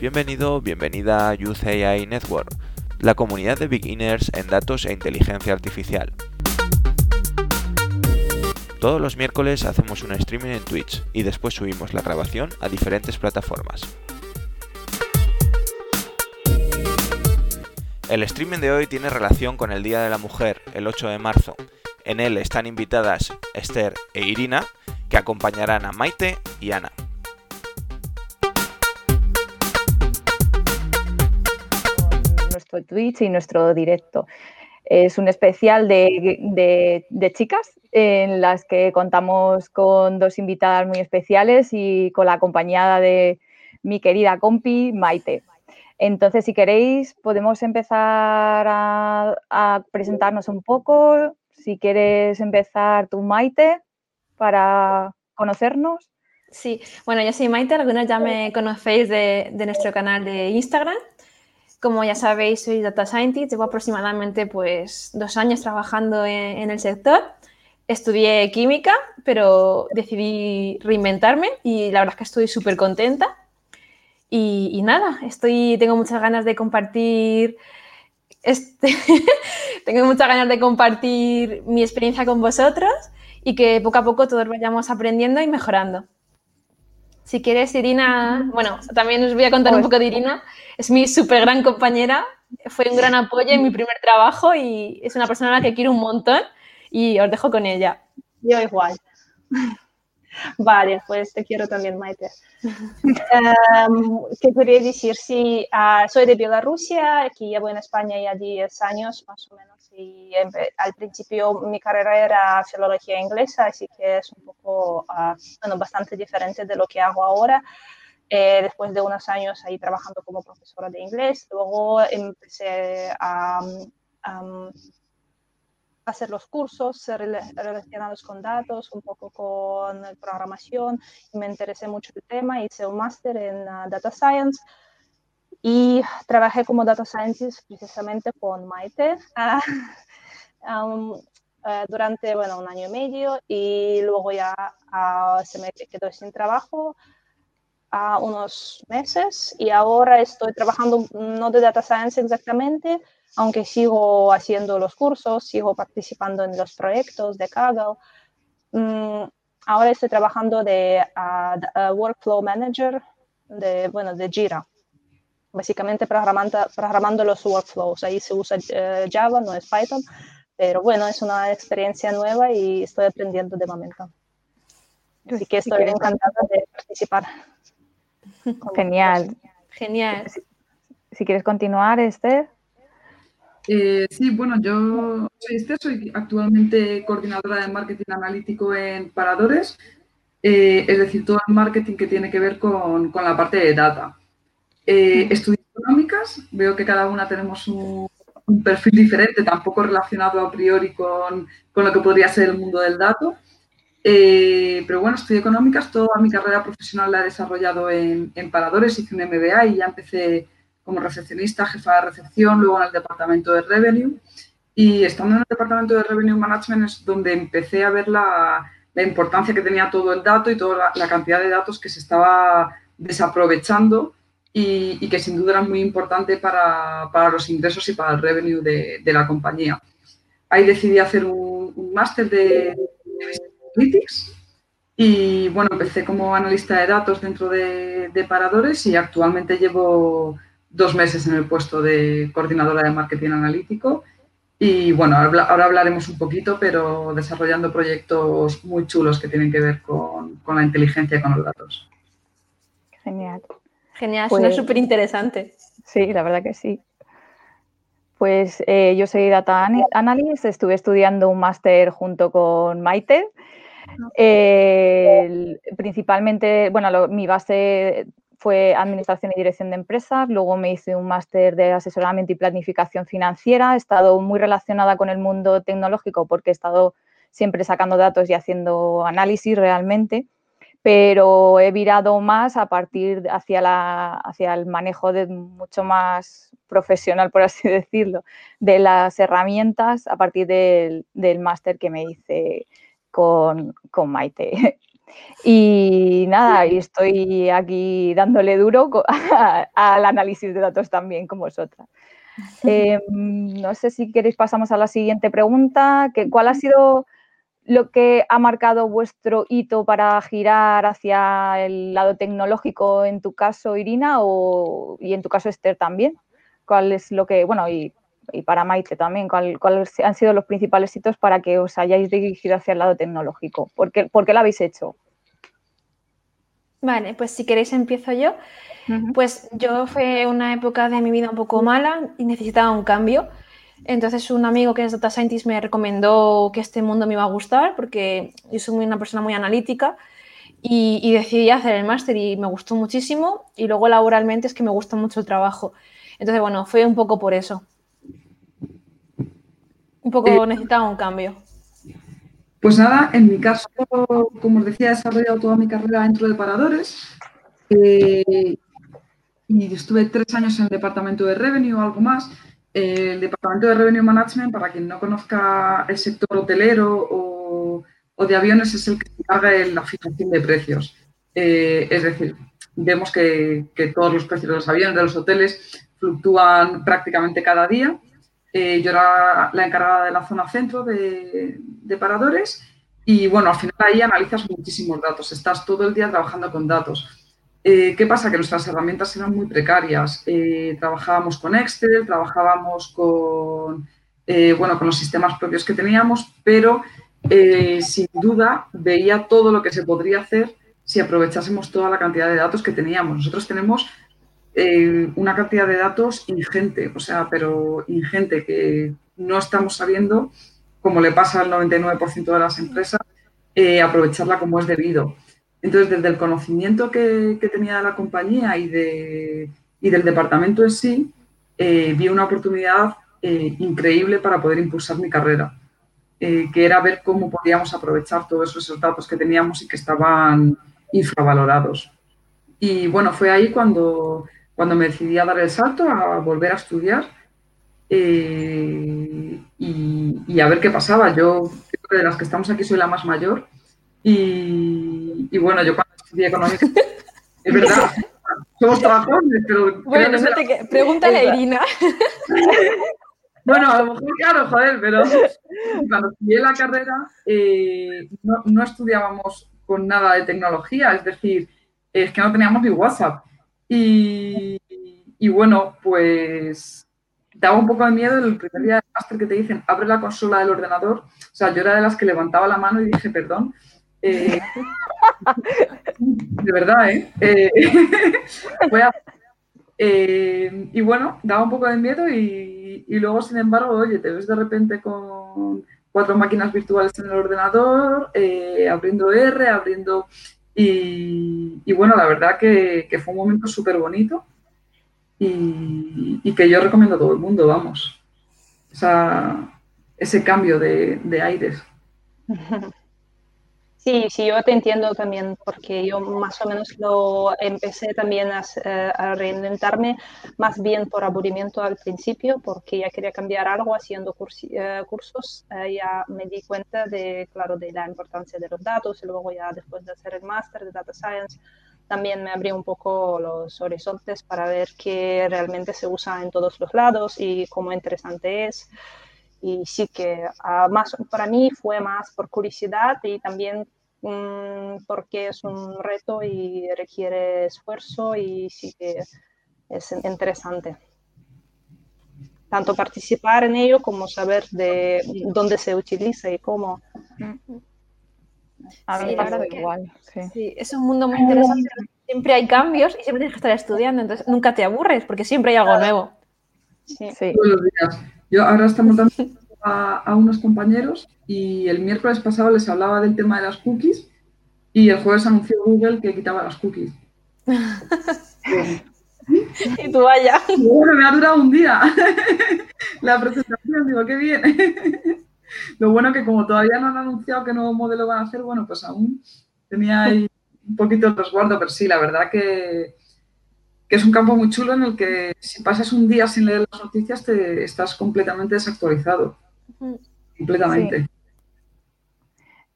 Bienvenido, bienvenida a Youth AI Network, la comunidad de beginners en datos e inteligencia artificial. Todos los miércoles hacemos un streaming en Twitch y después subimos la grabación a diferentes plataformas. El streaming de hoy tiene relación con el Día de la Mujer, el 8 de marzo. En él están invitadas Esther e Irina, que acompañarán a Maite y Ana. Twitch y nuestro directo. Es un especial de, chicas en las que contamos con dos invitadas muy especiales y con la acompañada de mi querida compi Maite. Entonces, si queréis, podemos empezar a, presentarnos un poco. Si quieres empezar tú, Maite, para conocernos. Sí, bueno, yo soy Maite, algunos ya me conocéis de, nuestro canal de Instagram. Como ya sabéis, soy Data Scientist, llevo aproximadamente pues, dos años trabajando en, el sector. Estudié química, pero decidí reinventarme y la verdad es que estoy súper contenta y, nada, estoy, tengo muchas ganas de compartir este, tengo muchas ganas de compartir mi experiencia con vosotros y que poco a poco todos vayamos aprendiendo y mejorando. Si quieres, Irina, bueno, también os voy a contar un pues poco de Irina. Es mi súper gran compañera, fue un gran apoyo en mi primer trabajo y es una persona a la que quiero un montón y os dejo con ella. Yo igual. Vale, pues te quiero también, Maite. um, ¿Qué quería decir? Sí, uh, soy de Bielorrusia, aquí llevo en España ya 10 años más o menos y al principio mi carrera era filología inglesa, así que es un poco, uh, bueno, bastante diferente de lo que hago ahora. Eh, después de unos años ahí trabajando como profesora de inglés, luego empecé a... Um, hacer los cursos relacionados con datos, un poco con programación, me interesé mucho el tema, hice un máster en ah, Data Science y trabajé como Data Scientist precisamente con Maite ah, ah, durante bueno, un año y medio y luego ya se me quedó sin trabajo a unos meses y ahora estoy trabajando no de Data Science exactamente, aunque sigo haciendo los cursos, sigo participando en los proyectos de Kaggle. Mm, ahora estoy trabajando de Workflow Manager de, bueno, de Jira, básicamente programando, programando los workflows. Ahí se usa eh, Java, no es Python, pero bueno, es una experiencia nueva y estoy aprendiendo de momento. Así que estoy encantada de participar. Genial. Genial. Si, quieres continuar, Esther. Eh, sí, bueno, yo soy Esther, soy actualmente coordinadora de marketing analítico en Paradores, eh, es decir, todo el marketing que tiene que ver con, la parte de data. Eh, estudio económicas, veo que cada una tenemos un, perfil diferente, tampoco relacionado a priori con, con, lo que podría ser el mundo del dato. pero bueno, estudio económicas, toda mi carrera profesional la he desarrollado en, en Paradores, hice un MBA y ya empecé como recepcionista, jefa de recepción, luego en el departamento de Revenue. Y estando en el departamento de Revenue Management es donde empecé a ver la, importancia que tenía todo el dato y toda la, cantidad de datos que se estaba desaprovechando y, que sin duda era muy importante para, los ingresos y para el revenue de, la compañía. Ahí decidí hacer un, máster de, Analytics y bueno, empecé como analista de datos dentro de, de Paradores y actualmente llevo dos meses en el puesto de coordinadora de marketing analítico. Y bueno, ahora hablaremos un poquito, pero desarrollando proyectos muy chulos que tienen que ver con, con la inteligencia y con los datos. Genial. Genial, suena pues súper interesante. Sí, la verdad que sí. Pues eh, yo soy Data Analyst, estuve estudiando un máster junto con Maite. principalmente, bueno, mi base fue Administración y Dirección de Empresas, luego me hice un máster de asesoramiento y planificación financiera, he estado muy relacionada con el mundo tecnológico porque he estado siempre sacando datos y haciendo análisis realmente, pero he virado más a partir hacia, la, hacia el manejo de mucho más profesional, por así decirlo, de las herramientas a partir del, máster que me hice con, con Maite. Y nada, y estoy aquí dándole duro al análisis de datos también, como vosotras. Em, no sé si queréis pasamos a la siguiente pregunta. Que, ¿Cuál ha sido lo que ha marcado vuestro hito para girar hacia el lado tecnológico en tu caso, Irina, o, y en tu caso, Esther también? ¿Cuál es lo que, bueno, y, para Maite también, ¿cuáles han sido los principales hitos para que os hayáis dirigido hacia el lado tecnológico? ¿Por qué, ¿por qué lo habéis hecho? Vale, pues si queréis empiezo yo. Pues yo fue una época de mi vida un poco mala y necesitaba un cambio. Entonces un amigo que es data scientist me recomendó que este mundo me iba a gustar porque yo soy una persona muy analítica y, decidí hacer el máster y me gustó muchísimo y luego laboralmente es que me gusta mucho el trabajo. Entonces bueno, fue un poco por eso. Un poco eh, necesitaba un cambio. Pues nada, en mi caso, como os decía, he desarrollado toda mi carrera dentro de paradores eh, y estuve tres años en el departamento de Revenue o algo más. El departamento de Revenue Management, para quien no conozca el sector hotelero o, de aviones, es el que se encarga de la fijación de precios. Eh, es decir, vemos que, todos los precios de los aviones, de los hoteles, fluctúan prácticamente cada día eh, yo era la encargada de la zona centro de, paradores y bueno, al final ahí analizas muchísimos datos, estás todo el día trabajando con datos. Eh, ¿Qué pasa? Que nuestras herramientas eran muy precarias. Eh, trabajábamos con Excel, trabajábamos con, bueno, con los sistemas propios que teníamos, pero sin duda veía todo lo que se podría hacer si aprovechásemos toda la cantidad de datos que teníamos. Nosotros tenemos eh, una cantidad de datos ingente, o sea, pero ingente, que no estamos sabiendo, como le pasa al 99% de las empresas, eh, aprovecharla como es debido. Entonces, desde el conocimiento que, tenía de la compañía y, de, y, del departamento en sí, eh, vi una oportunidad increíble para poder impulsar mi carrera, que era ver cómo podíamos aprovechar todos esos datos que teníamos y que estaban infravalorados. Y bueno, fue ahí cuando me decidí a dar el salto, a volver a estudiar eh, y, a ver qué pasaba. Yo de las que estamos aquí soy la más mayor y, bueno, yo cuando estudié economía, es verdad, somos trabajadores, pero... Bueno, no te pregúntale a Irina. Bueno, a lo mejor claro, joder, pero cuando estudié la carrera eh, no, no, estudiábamos con nada de tecnología, es decir, es que no teníamos ni WhatsApp. Y, bueno, pues daba un poco de miedo el primer día de máster que te dicen, abre la consola del ordenador. O sea, yo era de las que levantaba la mano y dije, perdón. Eh, de verdad, ¿eh? eh, eh y bueno, daba un poco de miedo y, y, luego, sin embargo, oye, te ves de repente con cuatro máquinas virtuales en el ordenador, abriendo R, abriendo y, bueno, la verdad que, fue un momento súper bonito y, que yo recomiendo a todo el mundo, vamos. ese cambio de, de aires. Sí, sí, yo te entiendo también, porque yo más o menos lo empecé también a, eh, reinventarme más bien por aburrimiento al principio, porque ya quería cambiar algo haciendo eh, cursos, eh, ya me di cuenta de, claro, de la importancia de los datos y luego ya después de hacer el máster de Data Science, también me abrió un poco los horizontes para ver qué realmente se usa en todos los lados y cómo interesante es y sí que ah, más, para mí fue más por curiosidad y también mm, porque es un reto y requiere esfuerzo y sí que es interesante. Tanto participar en ello como saber de dónde se utiliza y cómo. A mí igual. Sí. es un mundo muy interesante. Siempre hay cambios y siempre tienes que estar estudiando, entonces nunca te aburres porque siempre hay algo nuevo. Sí. Buenos días. Yo ahora estamos dando a, unos compañeros y el miércoles pasado les hablaba del tema de las cookies y el jueves anunció Google que quitaba las cookies. y tú vaya. Bueno, me ha durado un día la presentación, digo, qué bien. Lo bueno que como todavía no han anunciado qué nuevo modelo van a hacer, bueno, pues aún tenía ahí un poquito de resguardo, pero sí, la verdad que, que es un campo muy chulo en el que si pasas un día sin leer las noticias te estás completamente desactualizado. Completamente.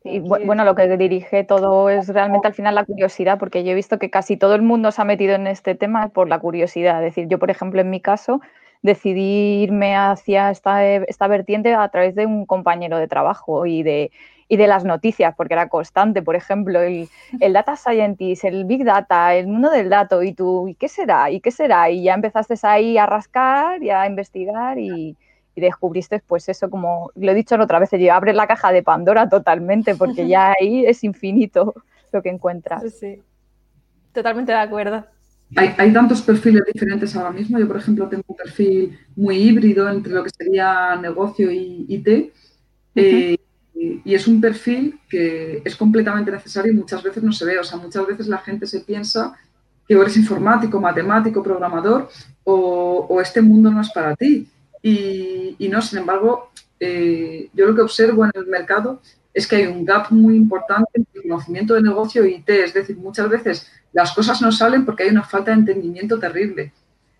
Y bueno, lo que dirige todo es realmente al final la curiosidad, porque yo he visto que casi todo el mundo se ha metido en este tema por la curiosidad. Es decir, yo, por ejemplo, en mi caso, decidí irme hacia esta, esta vertiente a través de un compañero de trabajo y de, y de las noticias, porque era constante, por ejemplo, el, el, data scientist, el big data, el mundo del dato, y tú, ¿y qué será? ¿Y qué será? Y ya empezaste ahí a rascar y a investigar y, y descubriste pues eso, como lo he dicho otra vez, abre la caja de Pandora totalmente, porque ya ahí es infinito lo que encuentras. Sí, sí. Totalmente de acuerdo. Hay, hay, tantos perfiles diferentes ahora mismo. Yo, por ejemplo, tengo un perfil muy híbrido entre lo que sería negocio y IT. eh, y es un perfil que es completamente necesario y muchas veces no se ve. O sea, muchas veces la gente se piensa que eres informático, matemático, programador o, o este mundo no es para ti. Y, y no, sin embargo, eh, yo lo que observo en el mercado es que hay un gap muy importante entre el conocimiento de negocio y IT. Es decir, muchas veces las cosas no salen porque hay una falta de entendimiento terrible.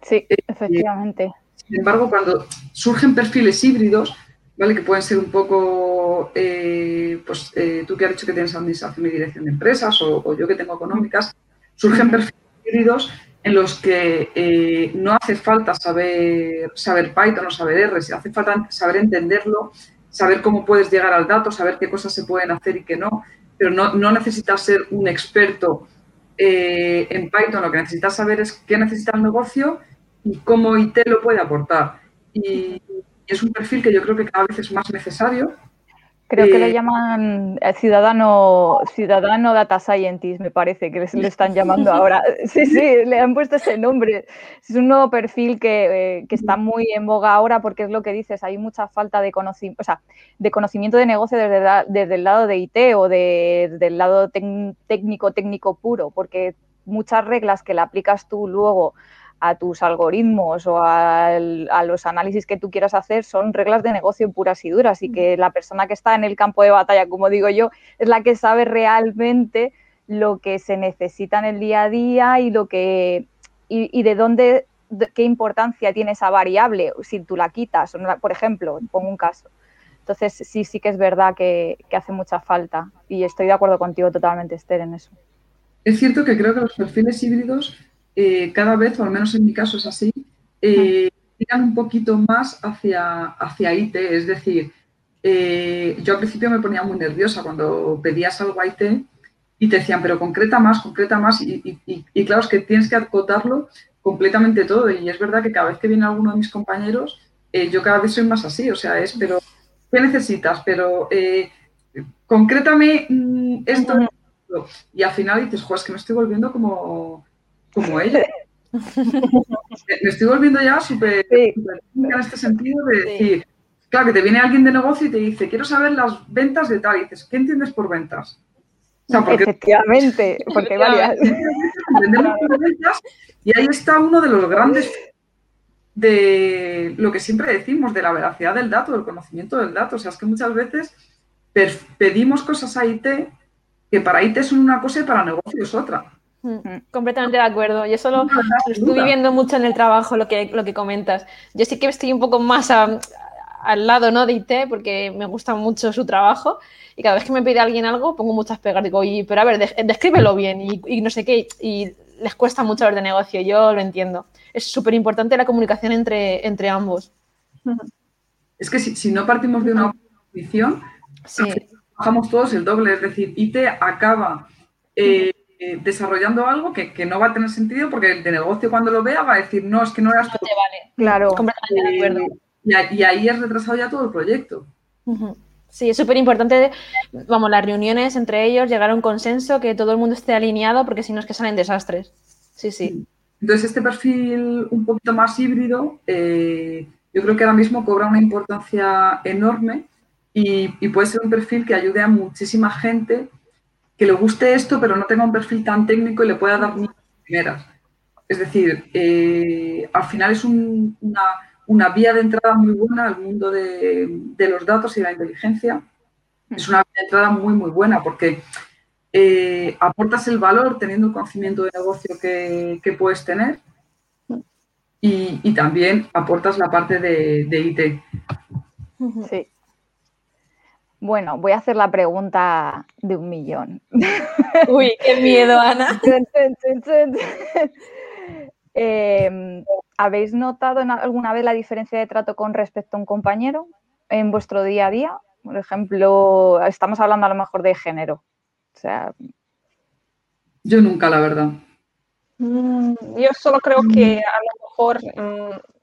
Sí, efectivamente. Eh, sin embargo, cuando surgen perfiles híbridos, ¿vale? Que pueden ser un poco, eh, pues eh, tú que has dicho que tienes administración y dirección de empresas o, o yo que tengo económicas, surgen perfiles híbridos en los que eh, no hace falta saber, saber Python o saber R, hace falta saber entenderlo, saber cómo puedes llegar al dato, saber qué cosas se pueden hacer y qué no, pero no, no necesitas ser un experto eh, en Python, lo que necesitas saber es qué necesita el negocio y cómo IT lo puede aportar. Y, es un perfil que yo creo que cada vez es más necesario. Creo que le llaman ciudadano, ciudadano data scientist, me parece que le están llamando ahora. Sí, sí, le han puesto ese nombre. Es un nuevo perfil que, eh, que, está muy en boga ahora porque es lo que dices, hay mucha falta de conocimiento, o sea, de conocimiento de negocio desde, la, desde el lado de IT o de, desde el lado técnico, técnico puro, porque muchas reglas que le aplicas tú luego a tus algoritmos o a, a, los análisis que tú quieras hacer son reglas de negocio puras y duras y que la persona que está en el campo de batalla, como digo yo, es la que sabe realmente lo que se necesita en el día a día y lo que y, y de dónde de, qué importancia tiene esa variable si tú la quitas, por ejemplo, pongo un caso. Entonces sí, sí que es verdad que, que hace mucha falta y estoy de acuerdo contigo totalmente, Esther, en eso. Es cierto que creo que los perfiles híbridos eh, cada vez, o al menos en mi caso es así, eh, tiran un poquito más hacia, hacia IT. Es decir, eh, yo al principio me ponía muy nerviosa cuando pedías algo a IT y te decían, pero concreta más, concreta más. Y, y, y, claro, es que tienes que acotarlo completamente todo. Y es verdad que cada vez que viene alguno de mis compañeros, yo cada vez soy más así. O sea, es, pero, ¿qué necesitas? Pero concrétame mm, esto. Y al final dices, jo, es que me estoy volviendo como como ella. Me estoy volviendo ya súper sí. en este sentido de decir, sí. claro, que te viene alguien de negocio y te dice, quiero saber las ventas de tal, y dices, ¿qué entiendes por ventas? O sea, porque, Efectivamente, porque varias. ventas, y ahí está uno de los grandes de lo que siempre decimos, de la veracidad del dato, del conocimiento del dato. O sea, es que muchas veces pedimos cosas a IT que para IT son una cosa y para negocio es otra. Completamente de acuerdo. Yo solo lo estoy viviendo mucho en el trabajo, lo que, lo que comentas. Yo sí que estoy un poco más a, al lado ¿no? de IT porque me gusta mucho su trabajo y cada vez que me pide alguien algo pongo muchas pegas. Digo, y, pero a ver, de, descríbelo bien y, y, no sé qué. Y les cuesta mucho hablar de negocio, yo lo entiendo. Es súper importante la comunicación entre, entre ambos. Es que si, si no partimos de una posición, sí. bajamos todos el doble. Es decir, IT acaba... Eh, eh, desarrollando algo que, que, no va a tener sentido porque el de negocio cuando lo vea va a decir, no, es que no eras no te vale. Claro. Completamente de acuerdo. Y, y, ahí es retrasado ya todo el proyecto. Uh -huh. Sí, es súper importante, vamos, las reuniones entre ellos, llegar a un consenso, que todo el mundo esté alineado, porque si no es que salen desastres. Sí, sí. Entonces, este perfil un poquito más híbrido, eh, yo creo que ahora mismo cobra una importancia enorme y, y puede ser un perfil que ayude a muchísima gente que le guste esto, pero no tenga un perfil tan técnico y le pueda dar ni primeras. Es decir, eh, al final es un, una, una, vía de entrada muy buena al mundo de, de, los datos y la inteligencia. Es una vía de entrada muy, muy buena porque eh, aportas el valor teniendo un conocimiento de negocio que, que puedes tener y, y, también aportas la parte de, de IT. Sí. Bueno, voy a hacer la pregunta de un millón. Uy, qué miedo, Ana. Em, ¿Habéis notado alguna vez la diferencia de trato con respecto a un compañero en vuestro día a día? Por ejemplo, estamos hablando a lo mejor de género. O sea, yo nunca, la verdad. Mm, yo solo creo que a lo mejor mm,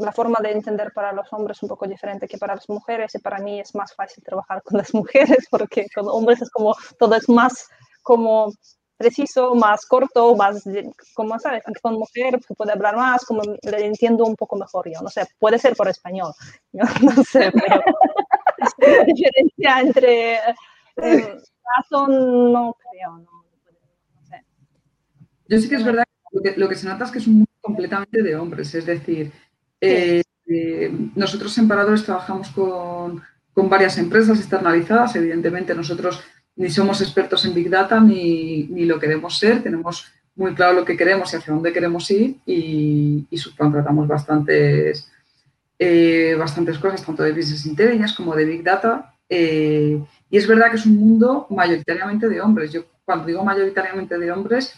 la forma de entender para los hombres es un poco diferente que para las mujeres y para mí es más fácil trabajar con las mujeres porque con hombres es como todo es más como preciso, más corto, más, como sabes, con mujer se puede hablar más, como le entiendo un poco mejor yo, no sé, puede ser por español, yo no sé, pero la diferencia entre eh, no creo, no. Yo sí que es verdad que lo, que se nota es que es un mundo completamente de hombres, es decir, eh, eh, nosotros en Paradores trabajamos con, varias empresas externalizadas, evidentemente nosotros ni somos expertos en Big Data ni, lo queremos ser, tenemos muy claro lo que queremos y hacia dónde queremos ir y, subcontratamos bastantes, eh, bastantes cosas, tanto de Business Intelligence como de Big Data. y es verdad que es un mundo mayoritariamente de hombres. Yo cuando digo mayoritariamente de hombres,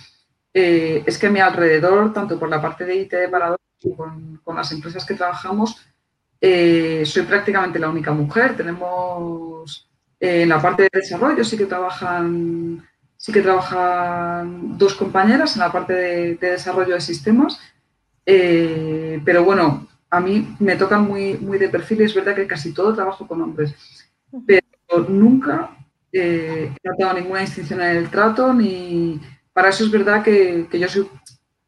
es que a mi alrededor, tanto por la parte de IT de Parador como con, las empresas que trabajamos, eh, soy prácticamente la única mujer. Tenemos eh, en la parte de desarrollo sí que trabajan sí que trabajan dos compañeras en la parte de, desarrollo de sistemas, pero bueno, a mí me tocan muy, muy de perfil y es verdad que casi todo trabajo con hombres, pero nunca he tratado ninguna distinción en el trato ni para eso es verdad que, yo soy,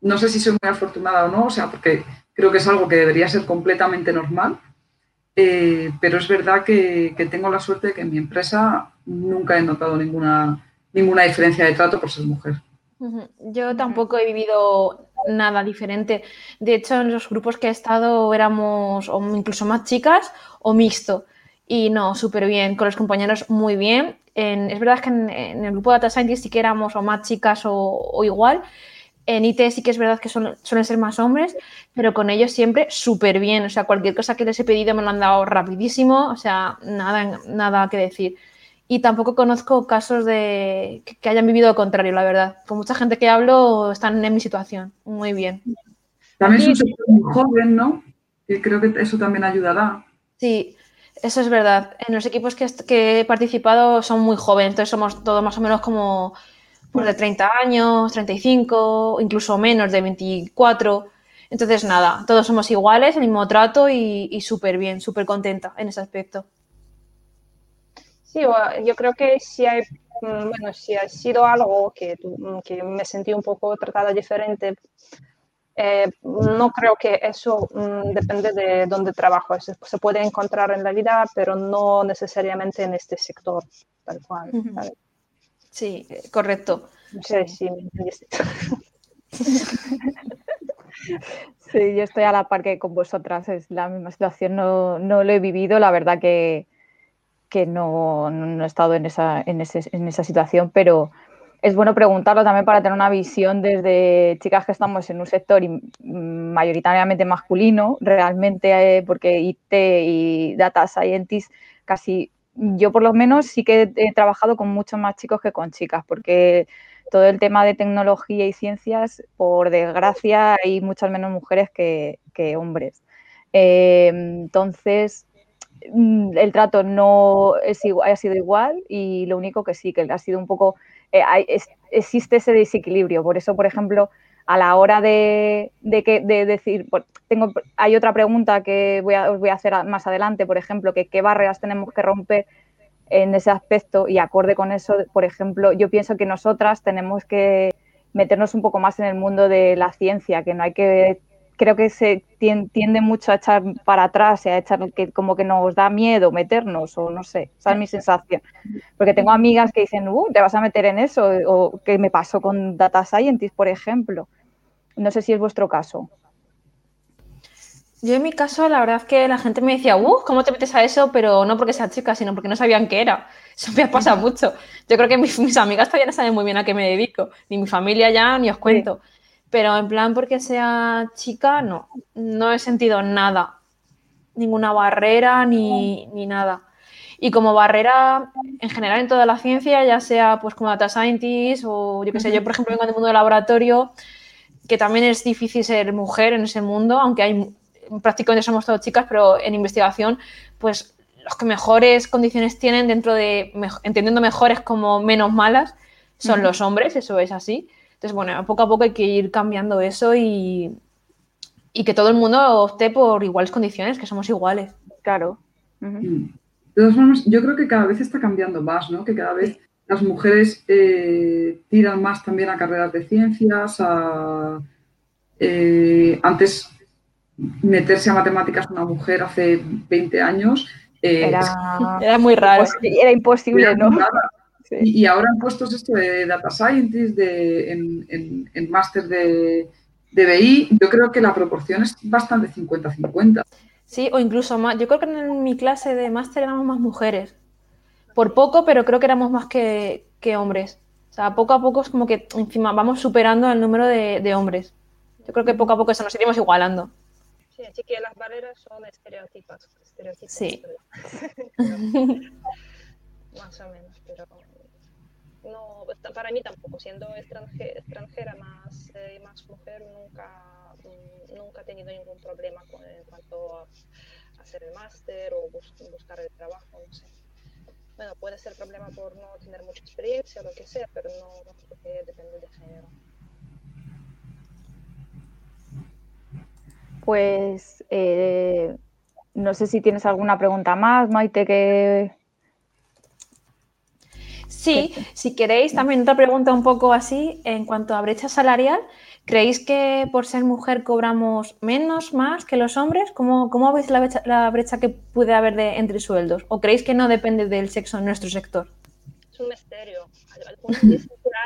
no sé si soy muy afortunada o no, o sea, porque creo que es algo que debería ser completamente normal, eh, pero es verdad que, tengo la suerte de que en mi empresa nunca he notado ninguna, ninguna diferencia de trato por ser mujer. Yo tampoco he vivido nada diferente. De hecho, en los grupos que he estado éramos o incluso más chicas o mixto. Y no, súper bien, con los compañeros muy bien es verdad que en, el grupo de Data Scientist sí que éramos o más chicas o, igual. En IT sí que es verdad que son, suelen ser más hombres, pero con ellos siempre súper bien. O sea, cualquier cosa que les he pedido me lo han dado rapidísimo. O sea, nada, nada que decir. Y tampoco conozco casos de que, hayan vivido lo contrario, la verdad. Con mucha gente que hablo están en mi situación. Muy bien. También es un sector muy joven, ¿no? Y creo que eso también ayudará. Sí, eso es verdad. En los equipos que, he participado son muy jóvenes, entonces somos todos más o menos como pues, de 30 años, 35, incluso menos, de 24. Entonces, nada, todos somos iguales, el mismo trato y, súper bien, súper contenta en ese aspecto. Sí, yo creo que si hay, mm, bueno, si ha sido algo que, que me sentí un poco tratada diferente eh, no creo que eso mm, depende de dónde trabajo. Se, puede encontrar en la vida, pero no necesariamente en este sector, tal cual. Sí, correcto. Sí, sí, me entendiste. Sí, yo estoy a la par que con vosotras, es la misma situación, no, no lo he vivido, la verdad que, que no, no, he estado en esa, en, ese, en esa situación, pero, es bueno preguntarlo también para tener una visión desde chicas que estamos en un sector mayoritariamente masculino, realmente, eh, porque IT y Data Scientist casi, yo por lo menos sí que he trabajado con muchos más chicos que con chicas, porque todo el tema de tecnología y ciencias, por desgracia, hay muchas menos mujeres que, hombres. Eh, entonces, mm, el trato no es ha sido igual y lo único que sí, que ha sido un poco eh, existe ese desequilibrio. Por eso, por ejemplo, a la hora de, que, decir, tengo, hay otra pregunta que voy a, os voy a hacer más adelante, por ejemplo, que qué barreras tenemos que romper en ese aspecto y acorde con eso, por ejemplo, yo pienso que nosotras tenemos que meternos un poco más en el mundo de la ciencia, que no hay que creo que se tiende mucho a echar para atrás y a echar que como que nos da miedo meternos o no sé, esa es mi sensación. Porque tengo amigas que dicen, uh, te vas a meter en eso o que me pasó con Data Scientist, por ejemplo. No sé si es vuestro caso. Yo en mi caso, la verdad es que la gente me decía, uh, ¿cómo te metes a eso? Pero no porque sea chica, sino porque no sabían qué era. Eso me pasa mucho. Yo creo que mis, amigas todavía no saben muy bien a qué me dedico, ni mi familia ya, ni os cuento. Pero en plan porque sea chica, no, no he sentido nada, ninguna barrera ni, nada. Y como barrera en general en toda la ciencia, ya sea pues como data scientist o yo qué sé, yo por ejemplo vengo del mundo del laboratorio, que también es difícil ser mujer en ese mundo, aunque hay prácticamente somos todas chicas, pero en investigación, pues los que mejores condiciones tienen dentro de, entendiendo mejores como menos malas, son los hombres, eso es así. Entonces, bueno, poco a poco hay que ir cambiando eso y, y que todo el mundo opte por iguales condiciones, que somos iguales. Claro. De todas formas, yo creo que cada vez está cambiando más, ¿no? Que cada vez las mujeres eh, tiran más también a carreras de ciencias, a... Eh, antes meterse a matemáticas una mujer hace 20 años. Eh, era, muy raro, era imposible, ¿no? Y, ahora en puestos esto de data scientist, de, en, en, máster de, de, BI, yo creo que la proporción es bastante 50-50. Sí, o incluso más. Yo creo que en mi clase de máster éramos más mujeres. Por poco, pero creo que éramos más que, que, hombres. O sea, poco a poco es como que encima vamos superando el número de, de hombres. Yo creo que poco a poco eso nos iremos igualando. Sí, así que las barreras son estereotipas. estereotipas sí. más o menos, pero no, para mí tampoco, siendo extranjera, más, eh, más mujer, nunca, mm, nunca he tenido ningún problema con, en cuanto a hacer el máster o buscar el trabajo, no sé. Bueno, puede ser problema por no tener mucha experiencia o lo que sea, pero no, no creo que depende de género. Pues eh, no sé si tienes alguna pregunta más, Maite, que... Sí, si queréis, también otra pregunta un poco así, en cuanto a brecha salarial, ¿creéis que por ser mujer cobramos menos, más que los hombres? ¿Cómo, cómo veis la brecha, que puede haber de, entre sueldos? ¿O creéis que no depende del sexo en nuestro sector? Es un misterio. Algunos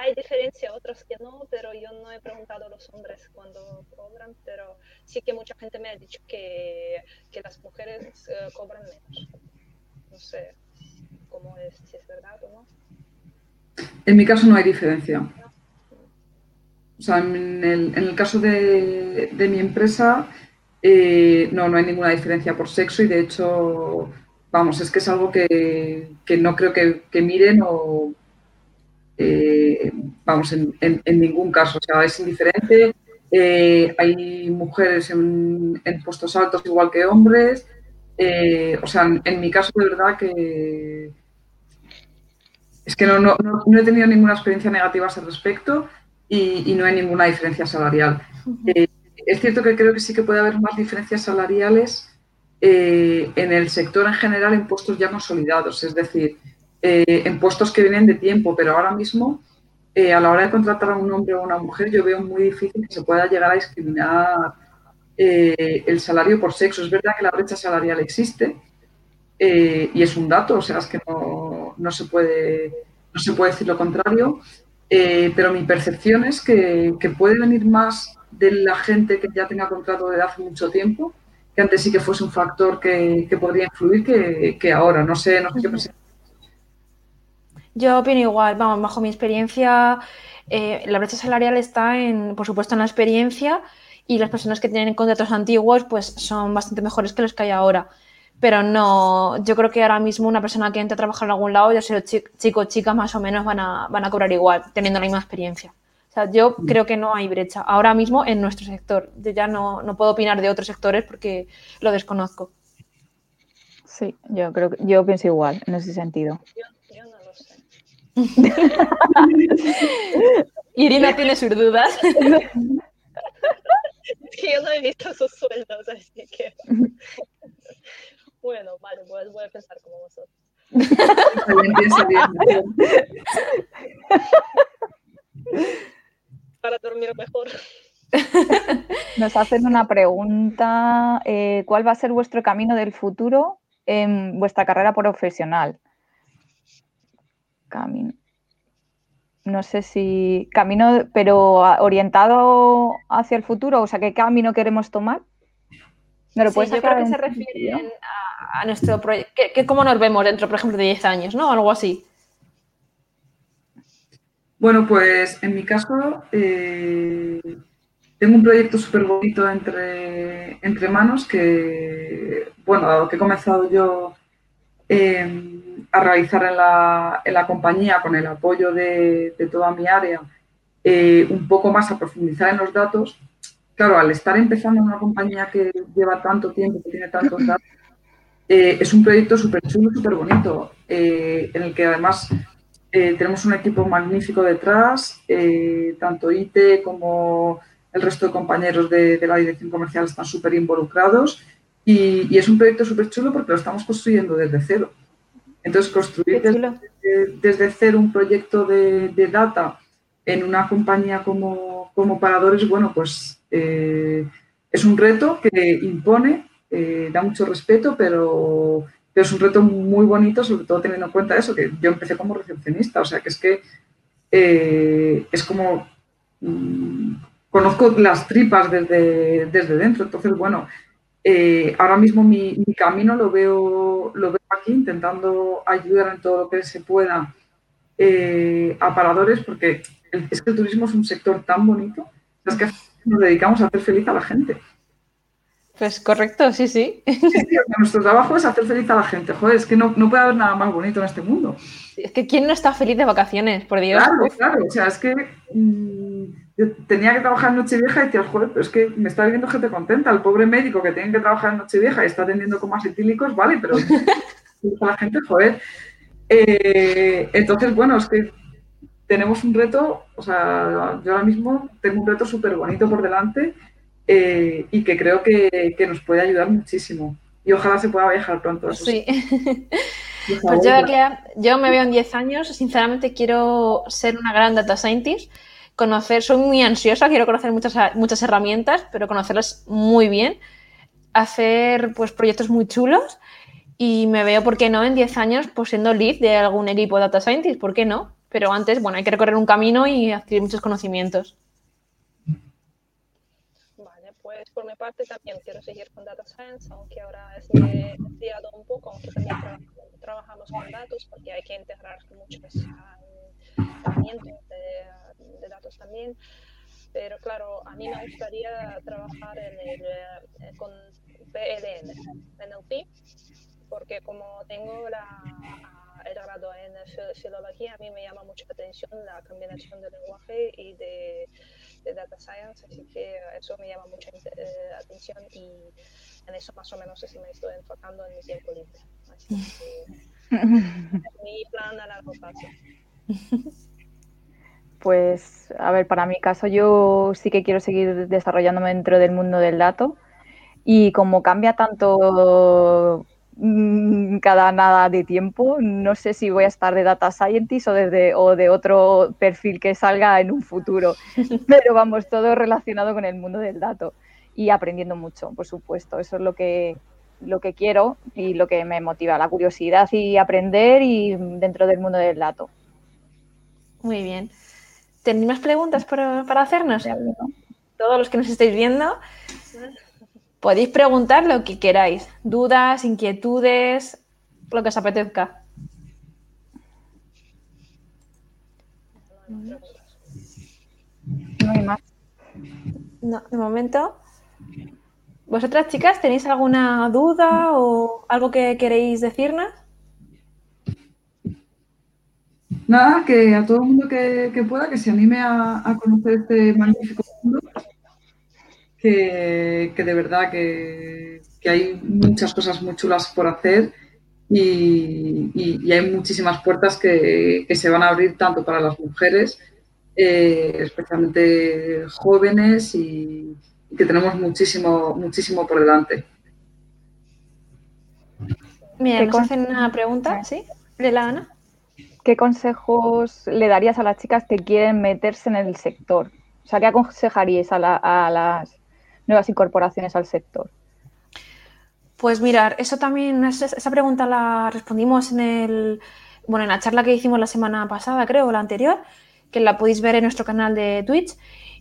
hay diferencia, otros que no, pero yo no he preguntado a los hombres cuando cobran, pero sí que mucha gente me ha dicho que, que las mujeres eh, cobran menos. No sé cómo es, si es verdad o no. En mi caso no hay diferencia. O sea, en el, en el caso de, mi empresa eh, no, no hay ninguna diferencia por sexo y de hecho, vamos, es que es algo que, que no creo que, miren o, eh, vamos, en, en, en, ningún caso. O sea, es indiferente. Eh, hay mujeres en, puestos altos igual que hombres. O sea, en, mi caso de verdad que es que no, no, no, he tenido ninguna experiencia negativa a ese respecto y, y no hay ninguna diferencia salarial. Eh, es cierto que creo que sí que puede haber más diferencias salariales eh, en el sector en general en puestos ya consolidados, es decir, eh, en puestos que vienen de tiempo, pero ahora mismo a la hora de contratar a un hombre o a una mujer, yo veo muy difícil que se pueda llegar a discriminar el salario por sexo. Es verdad que la brecha salarial existe y es un dato, o sea, es que no, no, se, puede, no se puede decir lo contrario, pero mi percepción es que, que, puede venir más de la gente que ya tenga contrato desde hace mucho tiempo, que antes sí que fuese un factor que, que podría influir que, que, ahora. No sé, no sé qué yo opino igual, vamos, bajo mi experiencia, eh, la brecha salarial está en, por supuesto, en la experiencia y las personas que tienen contratos antiguos, pues son bastante mejores que los que hay ahora. Pero no, yo creo que ahora mismo una persona que entra a trabajar en algún lado, ya sea chico o chica, más o menos van a, van a cobrar igual, teniendo la misma experiencia. O sea, yo mm. creo que no hay brecha ahora mismo en nuestro sector. Yo ya no, no puedo opinar de otros sectores porque lo desconozco. Sí, yo creo que yo pienso igual en ese sentido. Irina tiene sus dudas. Es que yo no he visto sus sueldos, así que. Bueno, vale, pues voy a pensar como vosotros. Para dormir mejor. Nos hacen una pregunta. Eh, ¿Cuál va a ser vuestro camino del futuro en vuestra carrera profesional? Camino. No sé si camino, pero orientado hacia el futuro, o sea, ¿qué camino queremos tomar? ¿Me lo puedes sí, yo creo que se refieren a, a, nuestro proyecto, cómo nos vemos dentro, por ejemplo, de 10 años, ¿no? Algo así. Bueno, pues en mi caso eh, tengo un proyecto súper bonito entre, entre manos que, bueno, dado que he comenzado yo em, a realizar en la, en la, compañía con el apoyo de, de toda mi área, eh, un poco más a profundizar en los datos. Claro, al estar empezando en una compañía que lleva tanto tiempo, que tiene tantos datos, eh, es un proyecto súper chulo, súper bonito, eh, en el que además tenemos un equipo magnífico detrás, tanto IT como el resto de compañeros de, la dirección comercial están súper involucrados y, es un proyecto súper chulo porque lo estamos construyendo desde cero. Entonces, construir desde, cero un proyecto de, data en una compañía como, como Paradores, bueno, pues eh, es un reto que impone, eh, da mucho respeto, pero, es un reto muy bonito, sobre todo teniendo en cuenta eso, que yo empecé como recepcionista, o sea, que es que eh, es como... Mm, conozco las tripas desde, desde dentro, entonces, bueno, ahora mismo mi, mi, camino lo veo, lo veo aquí, intentando ayudar en todo lo que se pueda a paradores, porque es que el turismo es un sector tan bonito, es que nos dedicamos a hacer feliz a la gente. Pues correcto, sí, sí. nuestro trabajo es hacer feliz a la gente. Joder, es que no, puede haber nada más bonito en este mundo. Es que ¿quién no está feliz de vacaciones, por Dios? Claro, claro. O sea, es que mm, yo tenía que trabajar en Nochevieja y decías, joder, pero es que me está viendo gente contenta. El pobre médico que tiene que trabajar en Nochevieja y está atendiendo con más etílicos, vale, pero la gente, joder. Eh, entonces, bueno, es que tenemos un reto, o sea, yo ahora mismo tengo un reto súper bonito por delante eh, y que creo que, nos puede ayudar muchísimo. Y ojalá se pueda viajar pronto. sí. pues yo, yo me veo en 10 años, sinceramente quiero ser una gran data scientist, conocer, soy muy ansiosa, quiero conocer muchas, muchas herramientas, pero conocerlas muy bien, hacer pues proyectos muy chulos y me veo, ¿por qué no?, en 10 años pues siendo lead de algún equipo de data scientist, ¿por qué no? Pero antes, bueno, hay que recorrer un camino y adquirir muchos conocimientos. Vale, pues por mi parte también quiero seguir con Data Science, aunque ahora he estudiado un poco, aunque también trabajamos con datos, porque hay que integrar muchos herramientas de, datos también pero claro, a mí me gustaría trabajar en el, eh, con PLN, NLP, porque como tengo la, el grado en filología, a mí me llama mucho la atención la combinación de lenguaje y de, data science, así que eso me llama mucha eh, atención y en eso más o menos es me estoy enfocando en mi tiempo libre. Así que es mi plan a largo plazo. Pues, a ver, para mi caso yo sí que quiero seguir desarrollándome dentro del mundo del dato y como cambia tanto cada nada de tiempo. No sé si voy a estar de data scientist o, desde, o de otro perfil que salga en un futuro, pero vamos, todo relacionado con el mundo del dato y aprendiendo mucho, por supuesto. Eso es lo que, lo que quiero y lo que me motiva, la curiosidad y aprender y dentro del mundo del dato. Muy bien. ¿Tenéis más preguntas para, para hacernos? Todos los que nos estáis viendo. Podéis preguntar lo que queráis, dudas, inquietudes, lo que os apetezca. No hay más. No, de momento. ¿Vosotras, chicas, tenéis alguna duda o algo que queréis decirnos? Nada, que a todo el mundo que, pueda, que se anime a, a conocer este magnífico mundo que, de verdad que, hay muchas cosas muy chulas por hacer y, hay muchísimas puertas que, se van a abrir tanto para las mujeres, eh, especialmente jóvenes y, que tenemos muchísimo, muchísimo por delante. Mira, nos hacen una pregunta, ¿sí? De la Ana. ¿Qué consejos le darías a las chicas que quieren meterse en el sector? O sea, ¿qué aconsejaríais a las nuevas incorporaciones al sector? Pues mirar, eso también, esa pregunta la respondimos en el, bueno, en la charla que hicimos la semana pasada, creo, la anterior, que la podéis ver en nuestro canal de Twitch.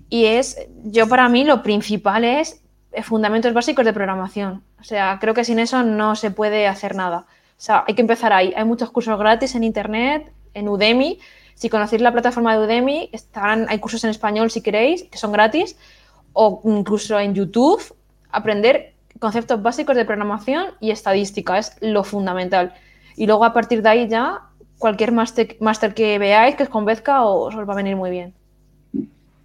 Y es, yo para mí lo principal es fundamentos básicos de programación. O sea, creo que sin eso no se puede hacer nada. O sea, hay que empezar ahí. Hay muchos cursos gratis en Internet, en Udemy. Si conocéis la plataforma de Udemy, están, hay cursos en español si queréis, que son gratis o incluso en YouTube, aprender conceptos básicos de programación y estadística es lo fundamental. Y luego a partir de ahí ya, cualquier máster que veáis que os convenzca os, os va a venir muy bien.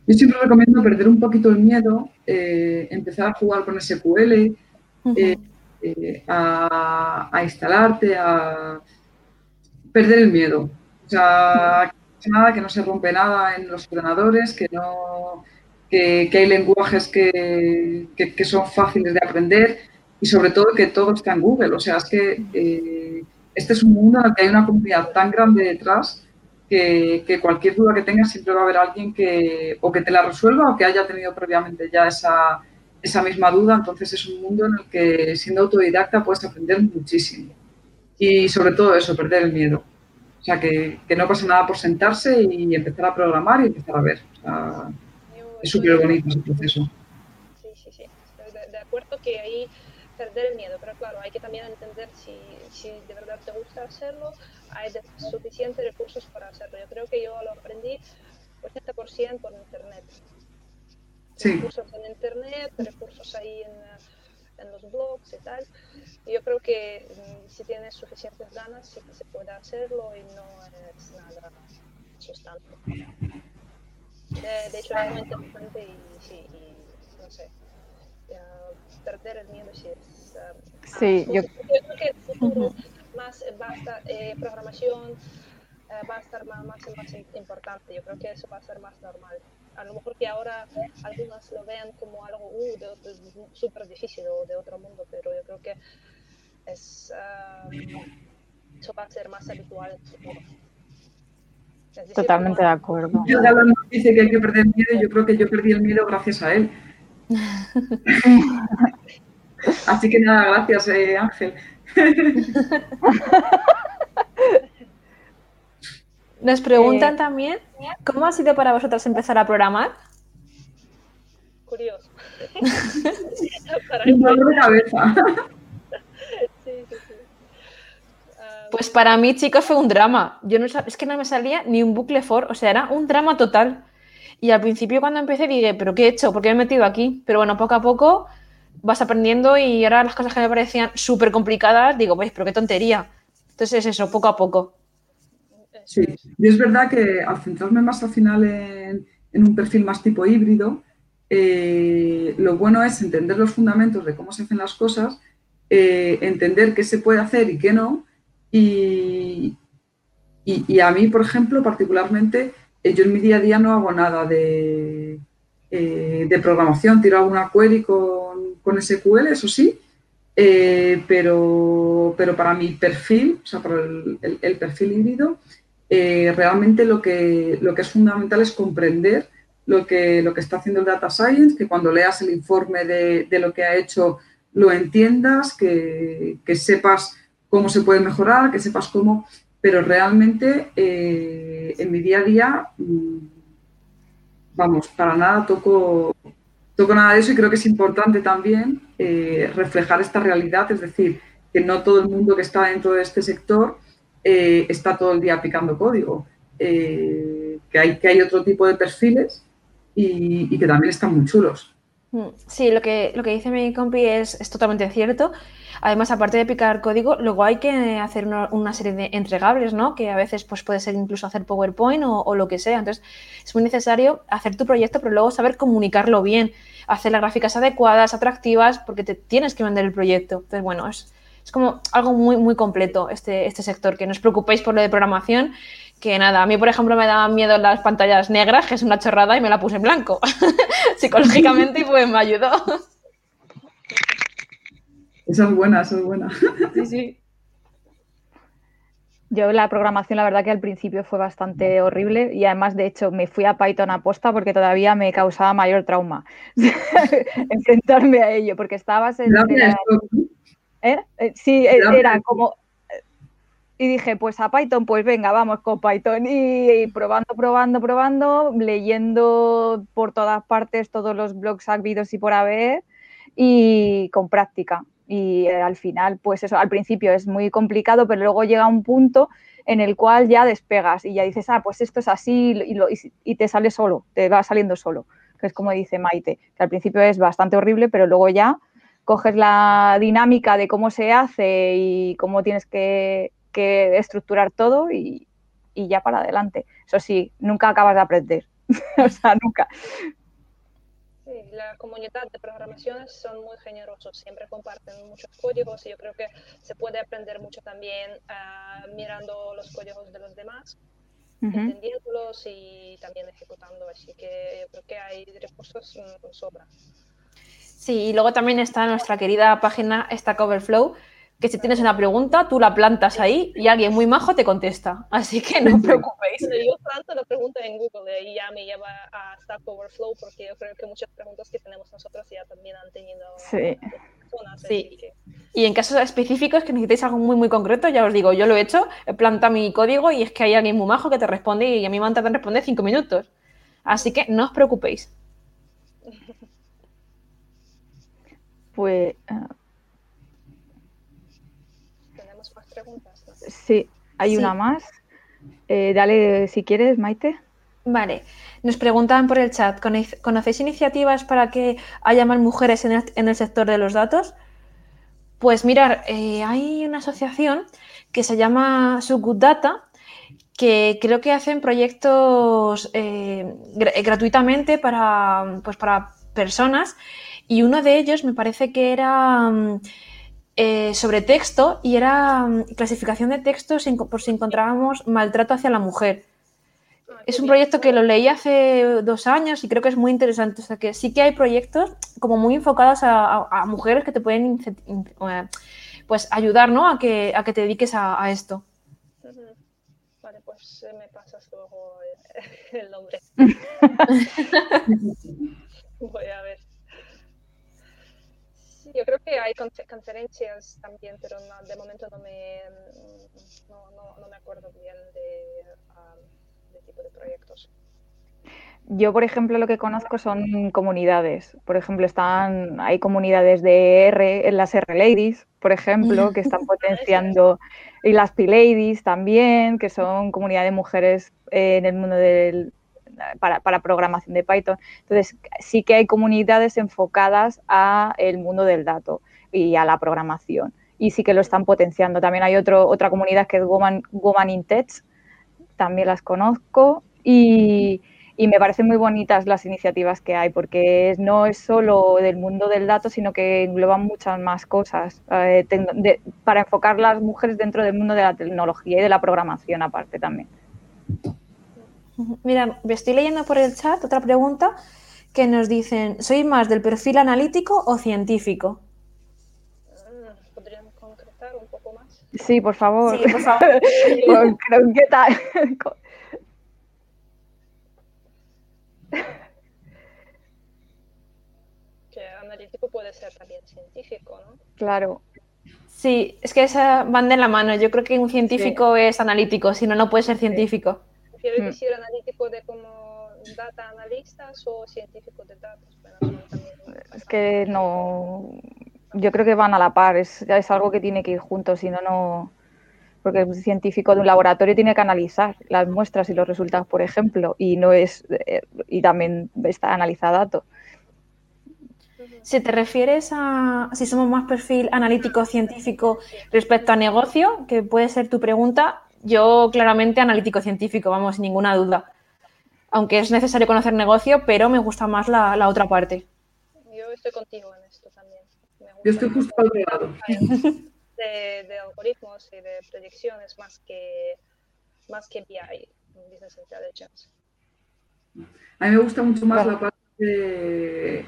Yo siempre recomiendo perder un poquito el miedo, eh, empezar a jugar con SQL, eh, eh, a, instalarte, a perder el miedo. O sea, nada, que no se rompe nada en los ordenadores, que no que, hay lenguajes que, son fáciles de aprender y sobre todo que todo está en Google. O sea, es que este es un mundo en el que hay una comunidad tan grande detrás que, cualquier duda que tengas siempre va a haber alguien que o que te la resuelva o que haya tenido previamente ya esa, esa misma duda. Entonces es un mundo en el que siendo autodidacta puedes aprender muchísimo. Y sobre todo eso, perder el miedo. O sea, que, no pasa nada por sentarse y empezar a programar y empezar a ver. Es súper bonito ese proceso. Sí, sí, sí. Estoy de acuerdo que ahí perder el miedo, pero claro, hay que también entender si, si de verdad te gusta hacerlo, hay suficientes recursos para hacerlo. Yo creo que yo lo aprendí 80% por internet. Sí. Recursos en internet, recursos ahí en, en, los blogs y tal. Yo creo que mm, si tienes suficientes ganas, sí que se puede hacerlo y no es nada sustante. De, de hecho, es muy interesante y sí, y, no sé perder el miedo si es... Uh, sí, yo... creo que el futuro más va a estar, eh, programación eh, va a estar más, más, más importante. Yo creo que eso va a ser más normal. A lo mejor que ahora algunos lo vean como algo uh, súper difícil o de otro mundo, pero yo creo que es, uh, eso va a ser más habitual en el futuro. Totalmente de acuerdo. Yo dice que hay que perder miedo y yo creo que yo perdí el miedo gracias a él. Así que nada, gracias, eh, Ángel. Nos preguntan eh, también, ¿cómo ha sido para vosotros empezar a programar? Curioso. Pues para mí, chicos, fue un drama. Yo no, es que no me salía ni un bucle for, o sea, era un drama total. Y al principio cuando empecé dije, ¿pero qué he hecho? ¿Por qué me he metido aquí? Pero bueno, poco a poco vas aprendiendo y ahora las cosas que me parecían súper complicadas, digo, pues, pero qué tontería. Entonces es eso, poco a poco. Sí, y es verdad que al centrarme más al final en, un perfil más tipo híbrido, eh, lo bueno es entender los fundamentos de cómo se hacen las cosas, eh, entender qué se puede hacer y qué no. Y, y a mí, por ejemplo, particularmente, eh, yo en mi día a día no hago nada de, eh, de programación, tiro alguna query con, con SQL, eso sí, eh, pero, pero para mi perfil, o sea, para el, perfil híbrido, realmente lo que, lo que es fundamental es comprender lo que, lo que está haciendo el Data Science, que cuando leas el informe de, de lo que ha hecho lo entiendas, que, que, sepas cómo se puede mejorar, que sepas cómo pero realmente eh, en mi día a día, mm, vamos, para nada toco, toco nada de eso y creo que es importante también eh, reflejar esta realidad, es decir, que no todo el mundo que está dentro de este sector eh, está todo el día aplicando código, que, hay, que hay otro tipo de perfiles y, que también están muy chulos. Mm, sí, lo que, lo que dice mi compi es, es totalmente cierto. Además, aparte de picar código, luego hay que hacer una, serie de entregables, ¿no? Que a veces pues, puede ser incluso hacer PowerPoint o, lo que sea. Entonces, es muy necesario hacer tu proyecto, pero luego saber comunicarlo bien, hacer las gráficas adecuadas, atractivas, porque te tienes que vender el proyecto. Entonces, bueno, es, es como algo muy, muy completo este, este sector. Que no os preocupéis por lo de programación, que nada, a mí, por ejemplo, me daban miedo las pantallas negras, que es una chorrada, y me la puse en blanco psicológicamente y pues me ayudó. Esa es buena, esa es buena. Sí, sí. Yo la programación, la verdad que al principio fue bastante horrible y además, de hecho, me fui a Python a posta porque todavía me causaba mayor trauma enfrentarme a ello, porque estabas en... ¿Eh? ¿Eh? Sí, eh, era como... Y dije, pues a Python, pues venga, vamos con Python. Y, probando, probando, probando, leyendo por todas partes todos los blogs habidos y por haber y con práctica y eh, al final, pues eso, al principio es muy complicado, pero luego llega un punto en el cual ya despegas y ya dices, ah, pues esto es así y, te sale solo, te va saliendo solo, que es como dice Maite, que al principio es bastante horrible, pero luego ya coges la dinámica de cómo se hace y cómo tienes que que estructurar todo y, y ya para adelante. Eso sí, nunca acabas de aprender. o sea, nunca. Sí, la comunidad de programación son muy generosos, siempre comparten muchos códigos y yo creo que se puede aprender mucho también uh, mirando los códigos de los demás, uh -huh. entendiéndolos y también ejecutando, así que yo creo que hay recursos um, sobra. Sí, y luego también está nuestra querida página Stack Overflow, que si tienes una pregunta, tú la plantas ahí y alguien muy majo te contesta. Así que no os preocupéis. Yo planto la pregunta en Google y ya me lleva a Stack Overflow porque yo creo que muchas preguntas que tenemos nosotros ya también han tenido sí. personas. Sí. Que... Y en casos específicos que necesitéis algo muy, muy concreto, ya os digo, yo lo he hecho, he plantado mi código y es que hay alguien muy majo que te responde y a mí me han tardado en responder cinco minutos. Así que no os preocupéis. Pues... Uh... preguntas. ¿no? Sí, hay sí. una más. Eh, dale si quieres, Maite. Vale. Nos preguntan por el chat, ¿conocéis iniciativas para que haya más mujeres en el, en el sector de los datos? Pues mirar, eh, hay una asociación que se llama So Good Data, que creo que hacen proyectos eh, gr gratuitamente para, pues para personas y uno de ellos me parece que era eh, sobre texto y era um, clasificación de texto sin, por si encontrábamos maltrato hacia la mujer. Es un proyecto que lo leí hace dos años y creo que es muy interesante. O sea que sí que hay proyectos como muy enfocados a, a, a mujeres que te pueden pues ayudar ¿no? a, que, a que te dediques a, a esto. Vale, pues me pasas luego el nombre. Voy a ver. Yo creo que hay conferencias también, pero no, de momento no me, no, no, no me acuerdo bien de, um, de tipo de proyectos. Yo, por ejemplo, lo que conozco son comunidades. Por ejemplo, están, hay comunidades de R, en las R Ladies, por ejemplo, que están potenciando, y las P Ladies también, que son comunidades de mujeres en el mundo del, para, para, programación de Python. Entonces, sí que hay comunidades enfocadas a el mundo del dato y a la programación. Y sí que lo están potenciando. También hay otro, otra comunidad que es Woman, Woman in Tech, también las conozco. Y, me parecen muy bonitas las iniciativas que hay, porque no es solo del mundo del dato, sino que engloban muchas más cosas eh, para enfocar las mujeres dentro del mundo de la tecnología y de la programación aparte también. Mira, me estoy leyendo por el chat otra pregunta que nos dicen, ¿soy más del perfil analítico o científico? ¿Podrían concretar un poco más? Sí, por favor. Sí, por favor. ¿Qué tal? que analítico puede ser también científico, ¿no? Claro. Sí, es que esa van de la mano. Yo creo que un científico sí. es analítico, si no, no puede ser científico. Sí. Quiero decir analítico de como data analistas o científicos de datos. Bueno, es que no, yo creo que van a la par, es, es algo que tiene que ir juntos, si no, no, porque el científico de un laboratorio tiene que analizar las muestras y los resultados, por ejemplo, y no es, y también está analizado datos. Si te refieres a si somos más perfil analítico científico respecto a negocio, que puede ser tu pregunta, yo claramente analítico científico, vamos, sin ninguna duda. Aunque es necesario conocer negocio, pero me gusta más la, la otra parte. Yo estoy contigo en esto también. Yo estoy justo al lado. De, de, algoritmos y de predicciones más que, más que BI, Business Intelligence. A mí me gusta mucho más la parte, de,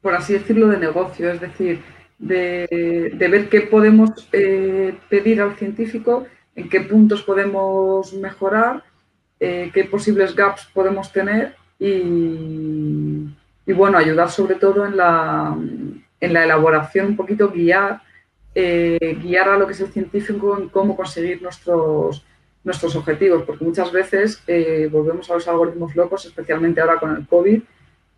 por así decirlo, de negocio, es decir, de, de ver qué podemos eh, pedir al científico en qué puntos podemos mejorar, eh, qué posibles gaps podemos tener y, y, bueno, ayudar sobre todo en la, en la elaboración, un poquito guiar, eh, guiar a lo que es el científico en cómo conseguir nuestros, nuestros objetivos, porque muchas veces eh, volvemos a los algoritmos locos, especialmente ahora con el COVID,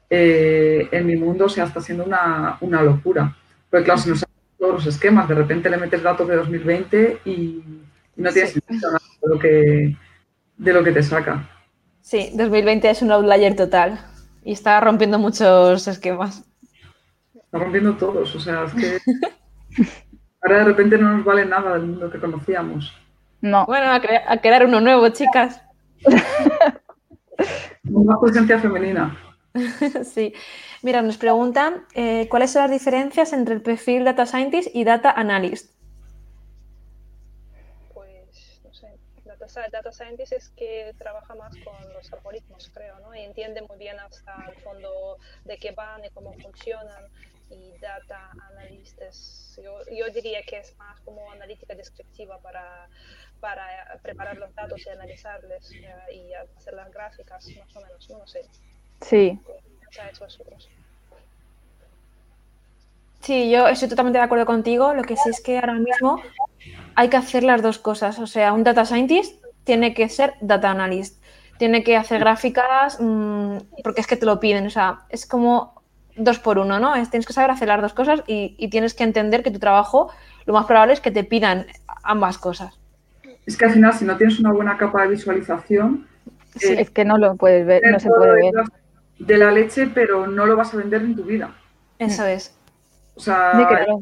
eh, en mi mundo se está haciendo una, una locura. Porque claro, si nos todos los esquemas, de repente le metes datos de 2020 y no tiene sí. sentido nada de lo, que, de lo que te saca. Sí, 2020 es un outlier total y está rompiendo muchos esquemas. Está rompiendo todos, o sea, es que ahora de repente no nos vale nada del mundo que conocíamos. No. Bueno, a, cre- a crear uno nuevo, chicas. Una presencia femenina. sí. Mira, nos preguntan eh, cuáles son las diferencias entre el perfil Data Scientist y Data Analyst. Pues, no sé, sci- data scientist es que trabaja más con los algoritmos, creo, ¿no? Y entiende muy bien hasta el fondo de qué van y cómo funcionan. Y data analyst es, yo, yo diría que es más como analítica descriptiva para, para preparar los datos y analizarles eh, y hacer las gráficas, más o menos, no lo sé. Sí, ¿Pensáis vosotros? Sí, yo estoy totalmente de acuerdo contigo. Lo que sí es que ahora mismo hay que hacer las dos cosas. O sea, un data scientist tiene que ser data analyst. Tiene que hacer gráficas mm, porque es que te lo piden. O sea, es como dos por uno, ¿no? Es- tienes que saber hacer las dos cosas y, y tienes que entender que tu trabajo lo más probable es que te pidan ambas cosas. Es que al final, si no tienes una buena capa de visualización, Sí. eh, es que no lo puedes ver, no se puede ver. de la leche, pero no lo vas a vender en tu vida. Eso es. O sea, Sí, claro.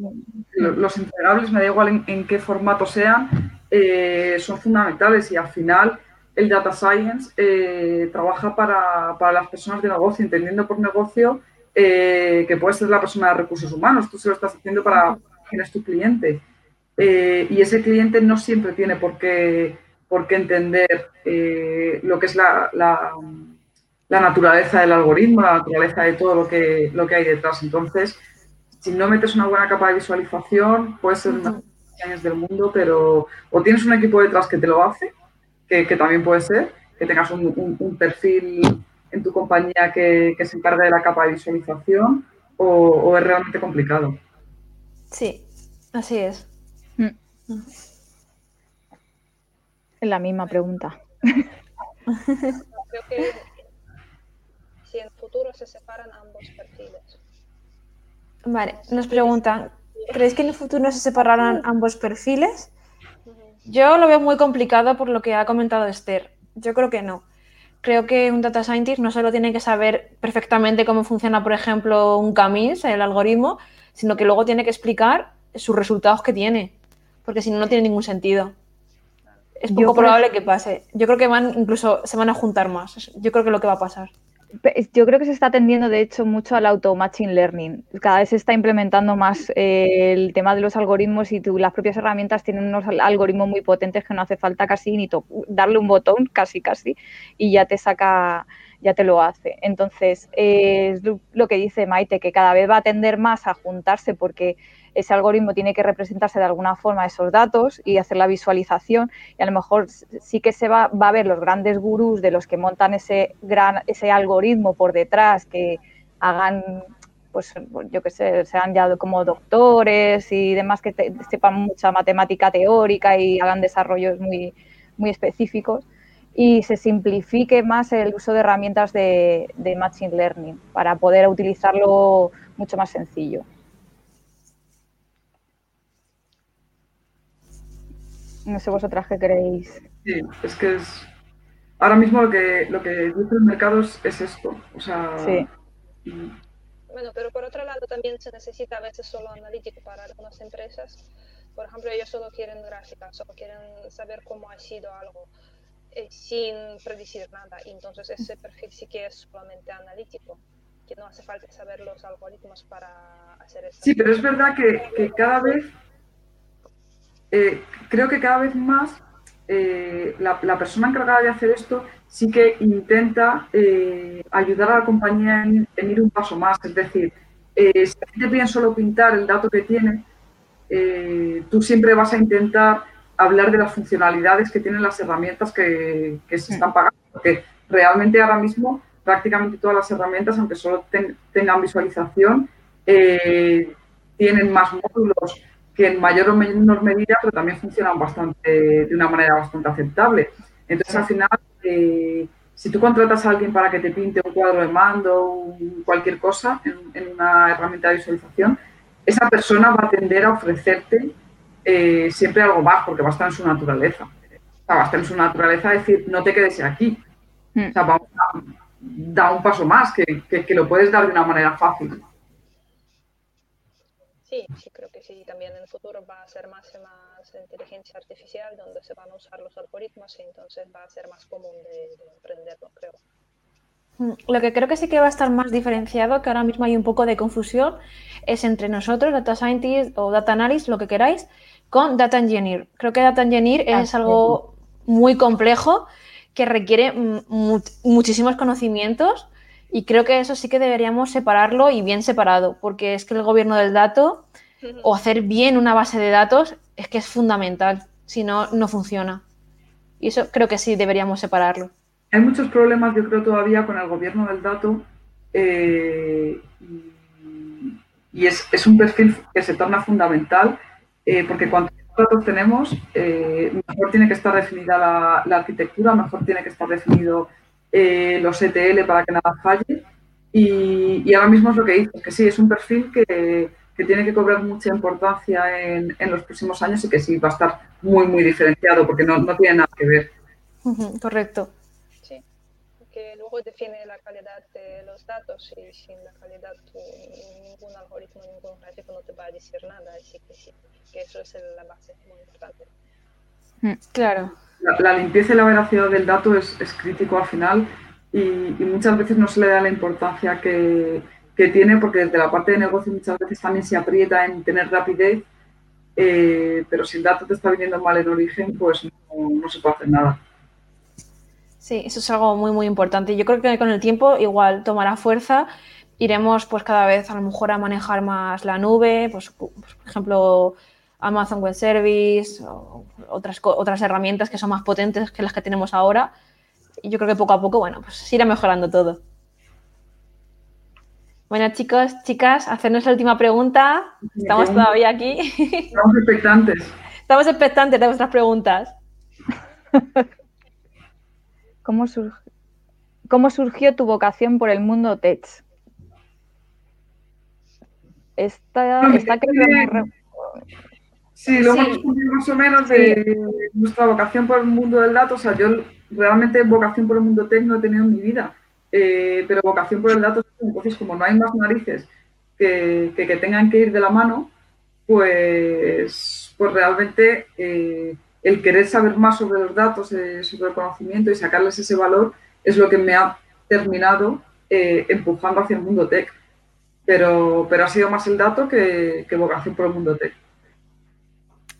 lo- los entregables, me da igual en, en qué formato sean, eh, son fundamentales y al final el data science eh, trabaja para, para las personas de negocio, entendiendo por negocio eh, que puedes ser la persona de recursos humanos, tú se lo estás haciendo para quién es tu cliente. Y ese cliente no siempre tiene por qué, por qué entender lo que es la, la- la naturaleza del algoritmo, la naturaleza de todo lo que, lo que hay detrás. Entonces, si no metes una buena capa de visualización, puedes ser una años del mundo, pero o tienes un equipo detrás que te lo hace, que, que también puede ser, que tengas un, un- un perfil en tu compañía que, que se encargue de la capa de visualización, o, o es realmente complicado. Sí, así es. Es la misma pregunta. Creo que si en futuro se separan ambos perfiles. Vale, nos preguntan, ¿creéis que en el futuro se separarán ambos perfiles? Yo lo veo muy complicado por lo que ha comentado Esther. Yo creo que no. Creo que un data scientist no solo tiene que saber perfectamente cómo funciona, por ejemplo, un camis, el algoritmo, sino que luego tiene que explicar sus resultados que tiene, porque si no, no tiene ningún sentido. Es poco probable que pase. Yo creo que van, incluso se van a juntar más. Yo creo que es lo que va a pasar. Yo creo que se está tendiendo, de hecho, mucho al auto machine learning. Cada vez se está implementando más eh, el tema de los algoritmos y tú- las propias herramientas tienen unos al- algoritmos muy potentes que no hace falta casi ni darle un botón, casi, casi, y ya te saca, ya te lo hace. Entonces, eh, es lo que dice Maite, que cada vez va a tender más a juntarse porque ese algoritmo tiene que representarse de alguna forma esos datos y hacer la visualización y a lo mejor sí que se va, va a ver los grandes gurús de los que montan ese gran ese algoritmo por detrás que hagan pues yo qué sé, sean ya como doctores y demás que te- sepan mucha matemática teórica y hagan desarrollos muy, muy específicos y se simplifique más el uso de herramientas de, de Machine Learning para poder utilizarlo mucho más sencillo. No sé vosotras qué creéis. Sí, es que es. Ahora mismo lo que, lo que dice el mercado es, es esto. O sea, Sí. mm, Bueno, pero por otro lado también se necesita a veces solo analítico para algunas empresas. Por ejemplo, ellos solo quieren gráficas, solo quieren saber cómo ha sido algo eh, sin predecir nada. Y entonces ese perfil sí que es solamente analítico, que no hace falta saber los algoritmos para hacer eso. Sí, pero es verdad que, que cada vez, eh, creo que cada vez más eh, la, la persona encargada de hacer esto sí que intenta eh, ayudar a la compañía en, en ir un paso más. Es decir, eh, si te piden solo pintar el dato que tiene, tú siempre vas a intentar hablar de las funcionalidades que tienen las herramientas que, que se están pagando. Porque realmente ahora mismo prácticamente todas las herramientas, aunque solo ten- tengan visualización, tienen más módulos que en mayor o menor medida, pero también funcionan bastante, de una manera bastante aceptable. Entonces, al final, eh, si tú contratas a alguien para que te pinte un cuadro de mando, un- cualquier cosa en, en una herramienta de visualización, esa persona va a tender a ofrecerte eh, siempre algo más, porque va a estar en su naturaleza. O sea, va a estar en su naturaleza decir, no te quedes aquí. Mm. O sea, vamos a dar un paso más, que, que- que lo puedes dar de una manera fácil. Sí, sí, creo que sí. También en el futuro va a ser más y más inteligencia artificial donde se van a usar los algoritmos y entonces va a ser más común de, de aprenderlo, creo. Mm, lo que creo que sí que va a estar más diferenciado, que ahora mismo hay un poco de confusión, es entre nosotros, Data Scientist o Data Analyst, lo que queráis, con Data Engineer. Creo que Data Engineer es algo muy complejo que requiere muchísimos conocimientos y creo que eso sí que deberíamos separarlo y bien separado, porque es que el gobierno del dato o hacer bien una base de datos es que es fundamental, si no, no funciona. Y eso creo que sí deberíamos separarlo. Hay muchos problemas, yo creo, todavía con el gobierno del dato eh, y es, es, un perfil que se torna fundamental eh, porque cuanto más datos tenemos, eh, mejor tiene que estar definida la, la, arquitectura, mejor tiene que estar definido los ETL para que nada falle. Y, y, ahora mismo es lo que dices, que sí, es un perfil que, que tiene que cobrar mucha importancia en, en, los próximos años y que sí va a estar muy, muy diferenciado porque no, no tiene nada que ver. Correcto que luego define la calidad de los datos y sin la calidad tu, ningún algoritmo, ningún gráfico no te va a decir nada, así que sí, que eso es la base muy importante. Claro. La, la limpieza y la veracidad del dato es, es crítico al final y, y, muchas veces no se le da la importancia que, que, tiene porque desde la parte de negocio muchas veces también se aprieta en tener rapidez, eh, pero si el dato te está viniendo mal en origen, pues no, no se puede hacer nada. Sí, eso es algo muy, muy importante. Yo creo que con el tiempo igual tomará fuerza. Iremos pues cada vez a lo mejor a manejar más la nube, pues, pues por ejemplo Amazon Web Service, o otras, otras herramientas que son más potentes que las que tenemos ahora. Y yo creo que poco a poco, bueno, pues irá mejorando todo. Bueno, chicos, chicas, hacernos la última pregunta. Estamos todavía aquí. Estamos expectantes. Estamos expectantes de vuestras preguntas. ¿Cómo. ¿Cómo, surgió tu vocación por el mundo tech? Esta, esta creo que... Sí, lo hemos respondido más o menos de sí. nuestra vocación por el mundo del dato. O sea, yo realmente vocación por el mundo tech no he tenido en mi vida, eh, pero vocación por el dato, entonces como no hay más narices que, que, que tengan que ir de la mano, pues, pues realmente eh, el querer saber más sobre los datos, eh, sobre el conocimiento y sacarles ese valor es lo que me ha terminado empujando hacia el mundo tech. Pero, pero ha sido más el dato que, que, vocación por el mundo tech.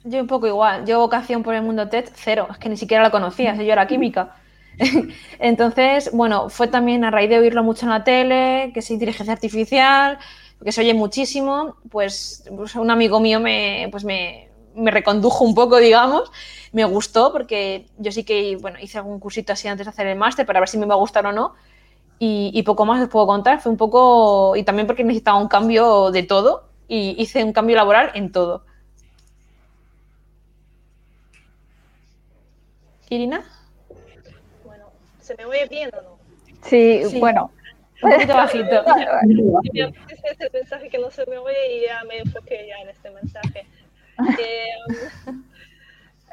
Yo un poco igual. Yo vocación por el mundo tech, cero. Es que ni siquiera la conocía. Yo era química. Entonces, bueno, fue también a raíz de oírlo mucho en la tele, que es inteligencia artificial, que se oye muchísimo, pues, pues un amigo mío me, pues me, me recondujo un poco, digamos. Me gustó porque yo sí que, bueno, hice algún cursito así antes de hacer el máster para ver si me va a gustar o no. Y, y, poco más os puedo contar. Fue un poco, y también porque necesitaba un cambio de todo y hice un cambio laboral en todo. Irina. Bueno, ¿se me oye bien o no? Sí, sí. bueno. Un poquito bajito. Ese es el mensaje que no se me oye y ya me enfoqué ya en este mensaje.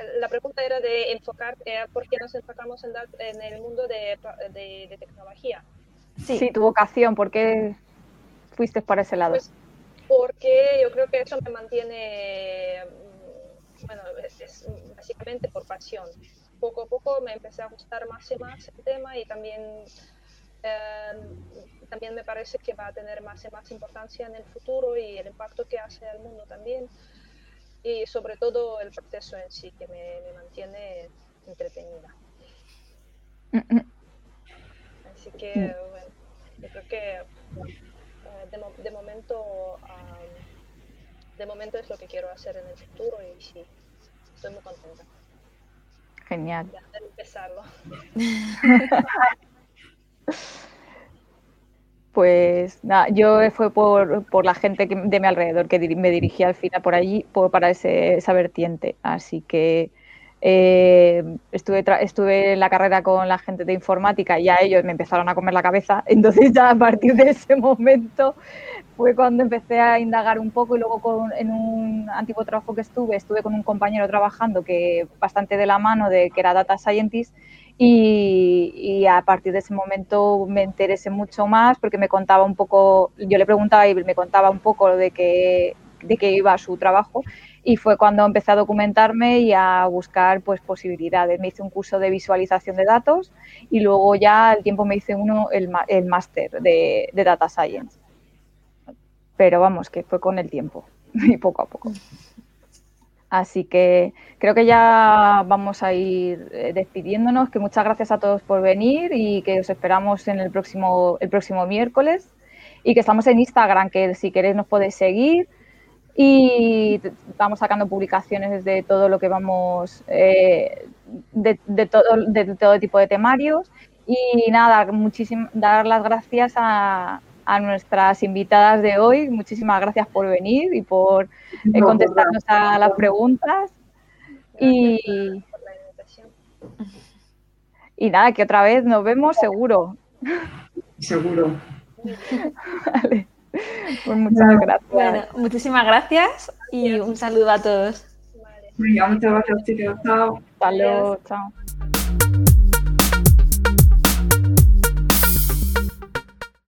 Eh, la pregunta era de enfocar, eh, ¿por qué nos enfocamos en, en el mundo de, de, de, tecnología? Sí. sí, tu vocación, ¿por qué fuiste por ese lado? Pues porque yo creo que eso me mantiene, bueno, es, es básicamente por pasión. Poco a poco me empecé a gustar más y más el tema y también eh, también me parece que va a tener más y más importancia en el futuro y el impacto que hace al mundo también y sobre todo el proceso en sí que me, me mantiene entretenida. Así que, bueno, yo creo que uh, de, mo de, momento um, de momento es lo que quiero hacer en el futuro y sí, estoy muy contenta. Genial. Ya, de empezarlo. Pues nada, yo fue por, por la gente que, de mi alrededor que dir, me dirigía al final por allí por, para ese, esa vertiente. Así que eh, estuve, estuve en la carrera con la gente de informática y a ellos me empezaron a comer la cabeza. Entonces ya a partir de ese momento fue cuando empecé a indagar un poco y luego con, en un antiguo trabajo que estuve, estuve con un compañero trabajando que bastante de la mano de que era data scientist y, y, a partir de ese momento me interesé mucho más porque me contaba un poco, yo le preguntaba y me contaba un poco de qué, de qué iba su trabajo y fue cuando empecé a documentarme y a buscar pues posibilidades. Me hice un curso de visualización de datos y luego ya al tiempo me hice uno el, el máster de, de Data Science. Pero vamos, que fue con el tiempo y poco a poco. Así que creo que ya vamos a ir eh, despidiéndonos, que muchas gracias a todos por venir y que os esperamos en el próximo, el próximo miércoles y que estamos en Instagram, que si queréis nos podéis seguir y vamos sacando publicaciones de todo lo que vamos, eh, de, todo, de todo tipo de temarios y nada, muchísimas, dar las gracias a, a nuestras invitadas de hoy. Muchísimas gracias por venir y por eh, contestarnos a las preguntas. Y, y nada, que otra vez nos vemos seguro. Seguro. vale. Pues muchas gracias. Bueno, muchísimas gracias y un saludo a todos. muchas gracias, chicos. Chao. Hasta luego. Chao.